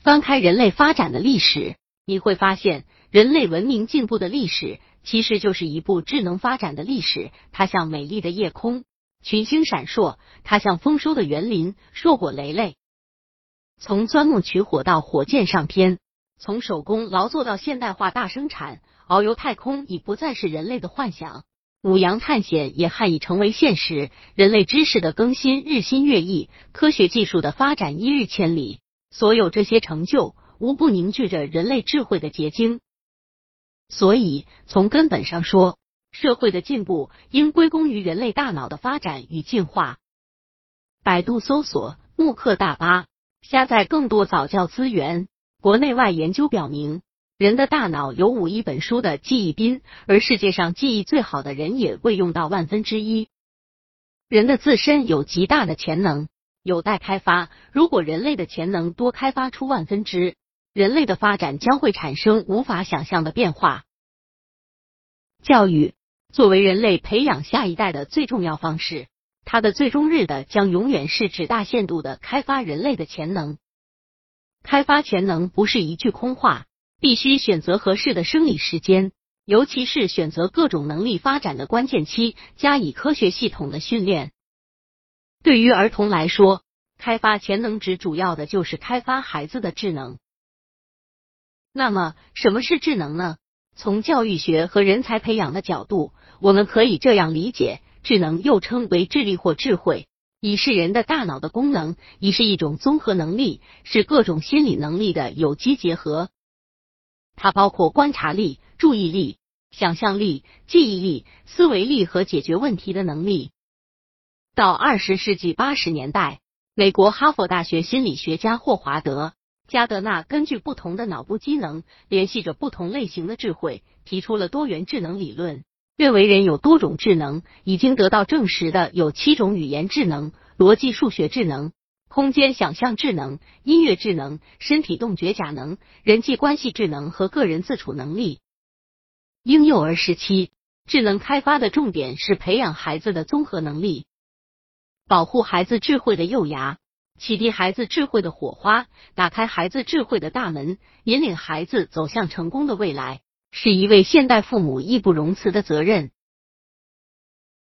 翻开人类发展的历史，你会发现，人类文明进步的历史其实就是一部智能发展的历史。它像美丽的夜空，群星闪烁；它像丰收的园林，硕果累累。从钻木取火到火箭上天，从手工劳作到现代化大生产，遨游太空已不再是人类的幻想，五洋探险也汉已成为现实。人类知识的更新日新月异，科学技术的发展一日千里。所有这些成就，无不凝聚着人类智慧的结晶。所以，从根本上说，社会的进步应归功于人类大脑的发展与进化。百度搜索慕课大巴，下载更多早教资源。国内外研究表明，人的大脑有五亿本书的记忆兵，而世界上记忆最好的人也未用到万分之一。人的自身有极大的潜能。有待开发。如果人类的潜能多开发出万分之，人类的发展将会产生无法想象的变化。教育作为人类培养下一代的最重要方式，它的最终日的将永远是指大限度的开发人类的潜能。开发潜能不是一句空话，必须选择合适的生理时间，尤其是选择各种能力发展的关键期，加以科学系统的训练。对于儿童来说，开发潜能指主要的就是开发孩子的智能。那么，什么是智能呢？从教育学和人才培养的角度，我们可以这样理解：智能又称为智力或智慧，以是人的大脑的功能，以是一种综合能力，是各种心理能力的有机结合。它包括观察力、注意力、想象力、记忆力、思维力和解决问题的能力。到二十世纪八十年代，美国哈佛大学心理学家霍华德·加德纳根据不同的脑部机能联系着不同类型的智慧，提出了多元智能理论，认为人有多种智能。已经得到证实的有七种语言智能、逻辑数学智能、空间想象智能、音乐智能、身体动觉假能、人际关系智能和个人自处能力。婴幼儿时期，智能开发的重点是培养孩子的综合能力。保护孩子智慧的幼芽，启迪孩子智慧的火花，打开孩子智慧的大门，引领孩子走向成功的未来，是一位现代父母义不容辞的责任。